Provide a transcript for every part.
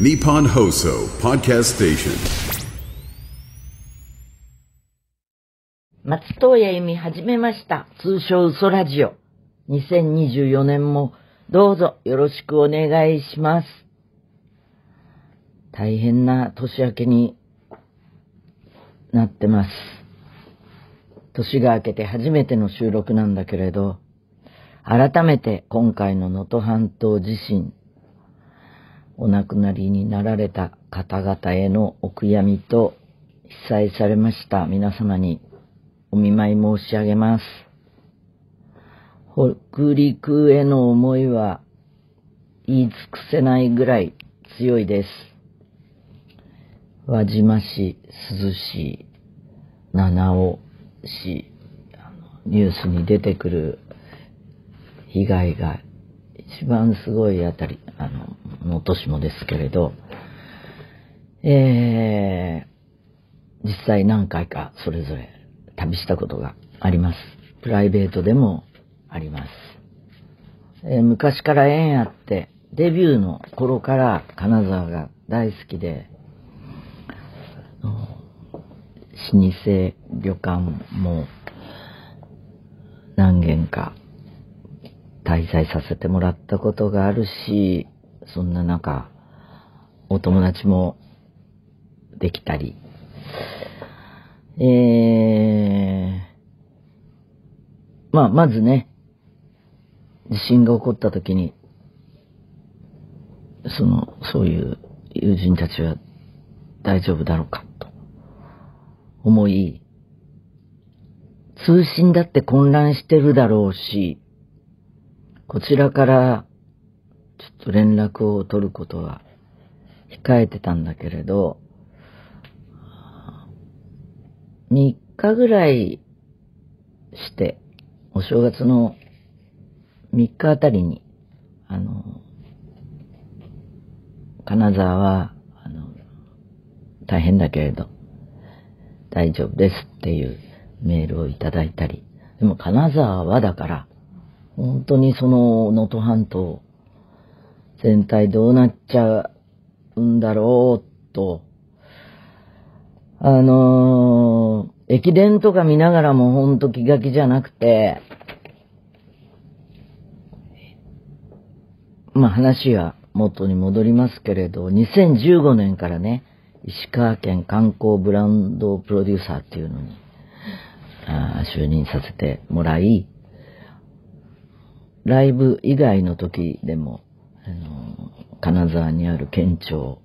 Nippon Hoso Podcast Station. 松任谷由実始めました。通称嘘ラジオ。2024年もどうぞよろしくお願いします。大変な年明けになってます。年が明けて初めての収録なんだけれど、改めて今回の能登半島地震、お亡くなりになられた方々へのお悔やみと被災されました皆様にお見舞い申し上げます。北陸への思いは言い尽くせないぐらい強いです。輪島市、鈴市、七尾市、ニュースに出てくる被害が一番すごいあたり、あの、の年もですけれど、えー、実際何回かそれぞれ旅したことがあります。プライベートでもあります。えー、昔から縁あって、デビューの頃から金沢が大好きで、老舗旅館も何軒か滞在させてもらったことがあるし、そんな中、お友達もできたり、えー、まあ、まずね、地震が起こった時に、その、そういう友人たちは大丈夫だろうかと。思い、通信だって混乱してるだろうし、こちらからちょっと連絡を取ることは控えてたんだけれど、3日ぐらいして、お正月の3日あたりに、あの、金沢は、あの、大変だけれど、大丈夫ですっていうメールをいただいたり、でも金沢はだから、本当にその能登半島全体どうなっちゃうんだろうと、あのー、駅伝とか見ながらもほんと気が気じゃなくて、まあ話は元に戻りますけれど、2015年からね、石川県観光ブランドプロデューサーっていうのに、あ就任させてもらい、ライブ以外の時でも、あの、金沢にある県庁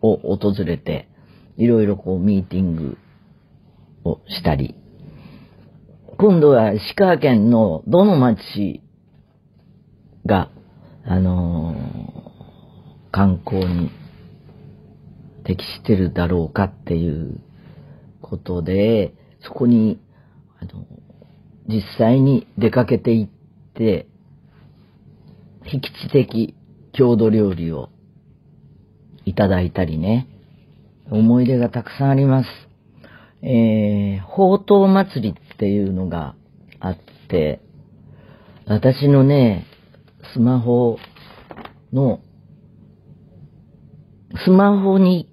を訪れて、いろいろこうミーティングをしたり、今度は石川県のどの町が、あの観光に適してるだろうかっていうことで、そこに、あの、実際に出かけていって、僻地的郷土料理をいただいたりね、思い出がたくさんあります。えー、宝刀祭りっていうのがあって、私のね、スマホの、スマホに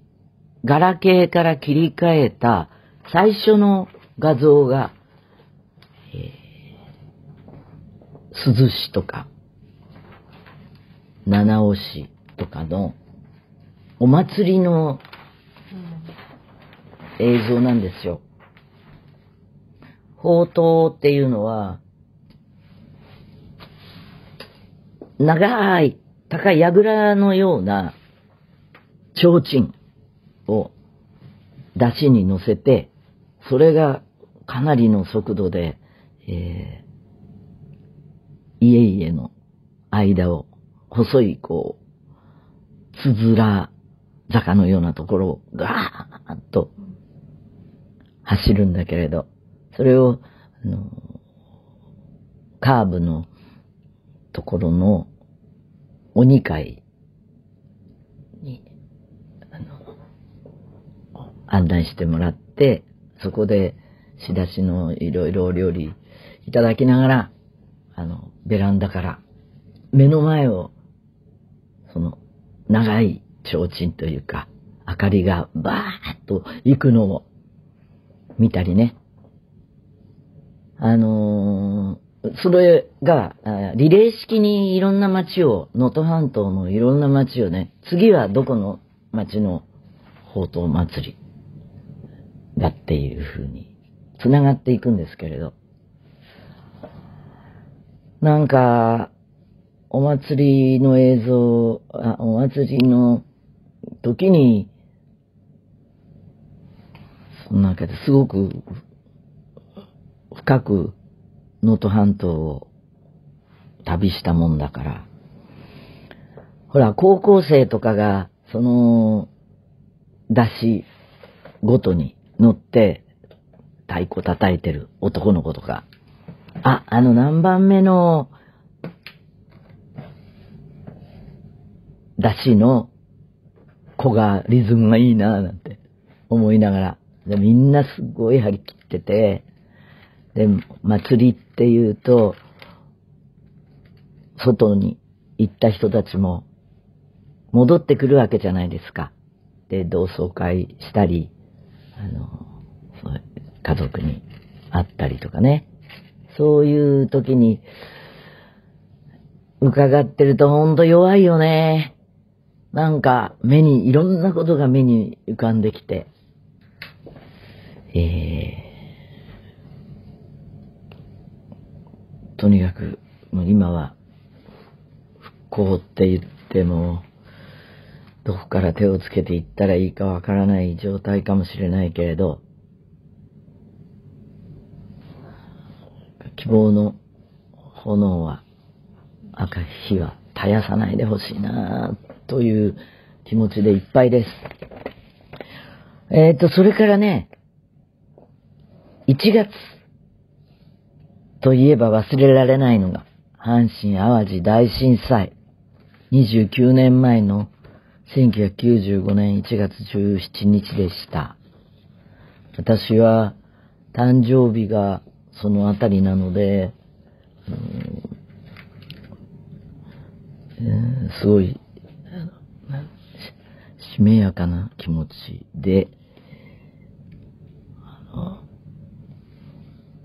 ガラケーから切り替えた最初の画像が、えー、涼しとか、七尾市とかのお祭りの映像なんですよ。宝刀っていうのは、長い、高い櫓のような提灯を出汁に乗せて、それがかなりの速度で、えー、家々の間を細いこう、つづら坂のようなところをガーッと走るんだけれど、それを、あの、カーブのところの鬼会に、あの、案内してもらって、そこで仕出しのいろいろお料理いただきながら、あの、ベランダから目の前を、その長い提灯というか、明かりがバーッと行くのを見たりね。あのー、それが、リレー式にいろんな街を、能登半島のいろんな街をね、次はどこの街の宝刀祭りだっていう風に繋がっていくんですけれど。なんか、お祭りの映像、あお祭りの時に、その中です。ごく深く能登半島を旅したもんだから、ほら、高校生とかが、その、出しごとに乗って太鼓叩いてる男の子とか、あ、あの何番目の出しの子がリズムがいいなぁなんて思いながら、でみんなすごい張り切ってて、で、祭りって言うと、外に行った人たちも戻ってくるわけじゃないですか。で、同窓会したり、あの、家族に会ったりとかね。そういう時に、伺ってるとほんと弱いよね。なんか目に、いろんなことが目に浮かんできて。えー、とにかく、もう今は、復興って言っても、どこから手をつけていったらいいかわからない状態かもしれないけれど、希望の炎は、赤い火は絶やさないでほしいなという気持ちでいっぱいです。えっ、ー、と、それからね、1月といえば忘れられないのが、阪神淡路大震災。29年前の1995年1月17日でした。私は誕生日がそのあたりなので、すごい、しめやかな気持ちで、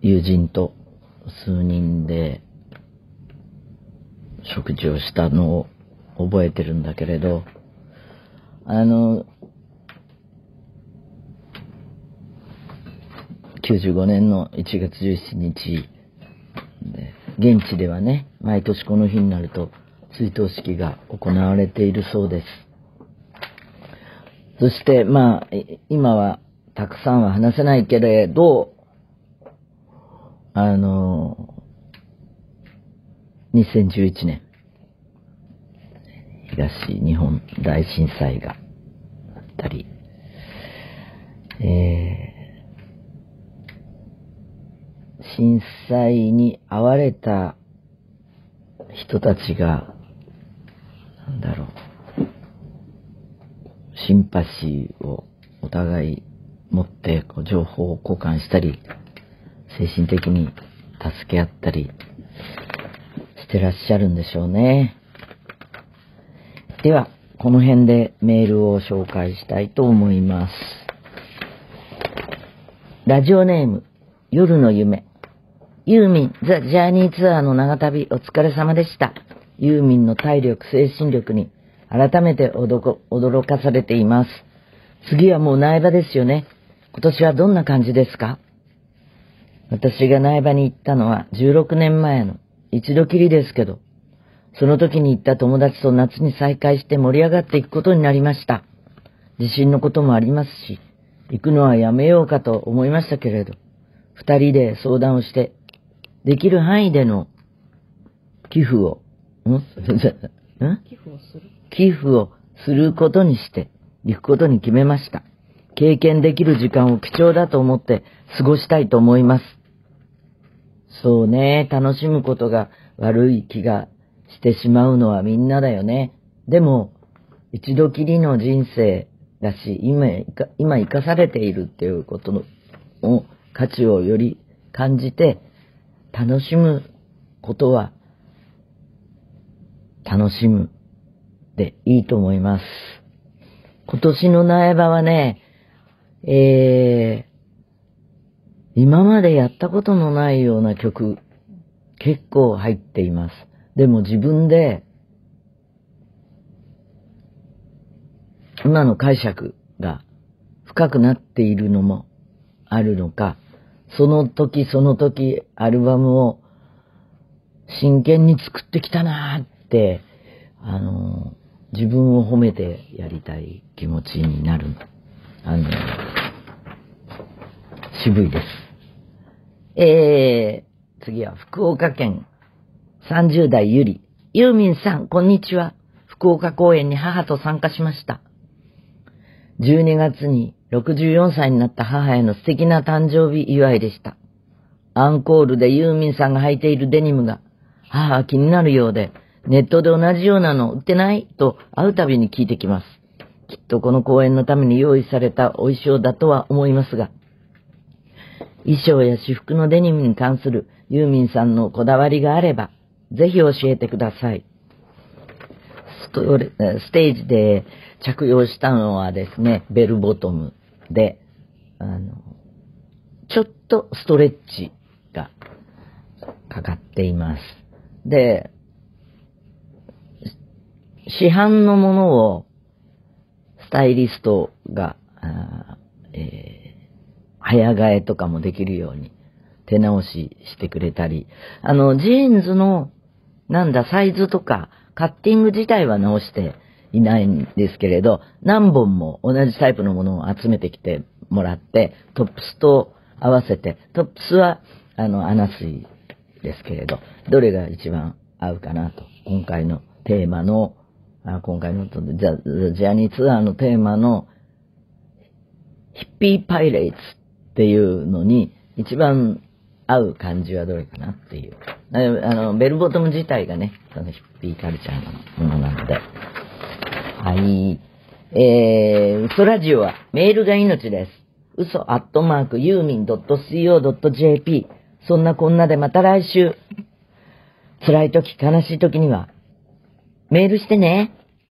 友人と数人で食事をしたのを覚えてるんだけれど、あの、95年の1月17日、現地ではね、毎年この日になると追悼式が行われているそうです。そして、まあ、今はたくさんは話せないけれど、あの、2011年、東日本大震災があったり、えー、震災に遭われた人たちが、んだろう、シンパシーをお互い持ってこう情報を交換したり、精神的に助け合ったりしてらっしゃるんでしょうね。では、この辺でメールを紹介したいと思います。ラジオネーム、夜の夢。ユーミン、ザ・ジャーニーツアーの長旅お疲れ様でした。ユーミンの体力、精神力に改めて驚かされています。次はもう苗場ですよね。今年はどんな感じですか？私が苗場に行ったのは16年前の一度きりですけど、その時に行った友達と夏に再会して盛り上がっていくことになりました。地震のこともありますし、行くのはやめようかと思いましたけれど、二人で相談をして、できる範囲での寄付を、ん？ん？寄付をする寄付をすることにして、行くことに決めました。経験できる時間を貴重だと思って過ごしたいと思います。そうね、楽しむことが悪い気がしてしまうのはみんなだよね。でも、一度きりの人生だし、今、今生かされているっていうことの価値をより感じて、楽しむことは、楽しむでいいと思います。今年の苗場はね、えー、今までやったことのないような曲、結構入っています。でも自分で、今の解釈が深くなっているのもあるのか、その時その時アルバムを真剣に作ってきたなーって、あの、自分を褒めてやりたい気持ちになる。あの、渋いです。えー、次は福岡県30代ゆり。ユーミンさん、こんにちは。福岡公演に母と参加しました。12月に64歳になった母への素敵な誕生日祝いでした。アンコールでユーミンさんが履いているデニムが、母は気になるようで、ネットで同じようなの売ってない？と会うたびに聞いてきます。きっとこの公演のために用意されたお衣装だとは思いますが、衣装や私服のデニムに関するユーミンさんのこだわりがあれば、ぜひ教えてください。ステージで着用したのはですね、ベルボトムで、あの、ちょっとストレッチがかかっています。で、市販のものをスタイリストが、えー、早替えとかもできるように手直ししてくれたり、あの、ジーンズの、なんだ、サイズとか、カッティング自体は直していないんですけれど、何本も同じタイプのものを集めてきてもらって、トップスと合わせて、トップスは、あの、穴水ですけれど、どれが一番合うかなと、今回のテーマの、あ今回のザ・ジャーニーツアーのテーマの、ヒッピーパイレイツっていうのに、一番合う感じはどれかなっていう。あの、ベルボトム自体がね、そのヒッピーカルチャーのものなので。はい。えー、嘘ラジオはメールが命です。嘘アットマークユーミン .co.jp そんなこんなでまた来週。辛い時、悲しい時には、メールしてね。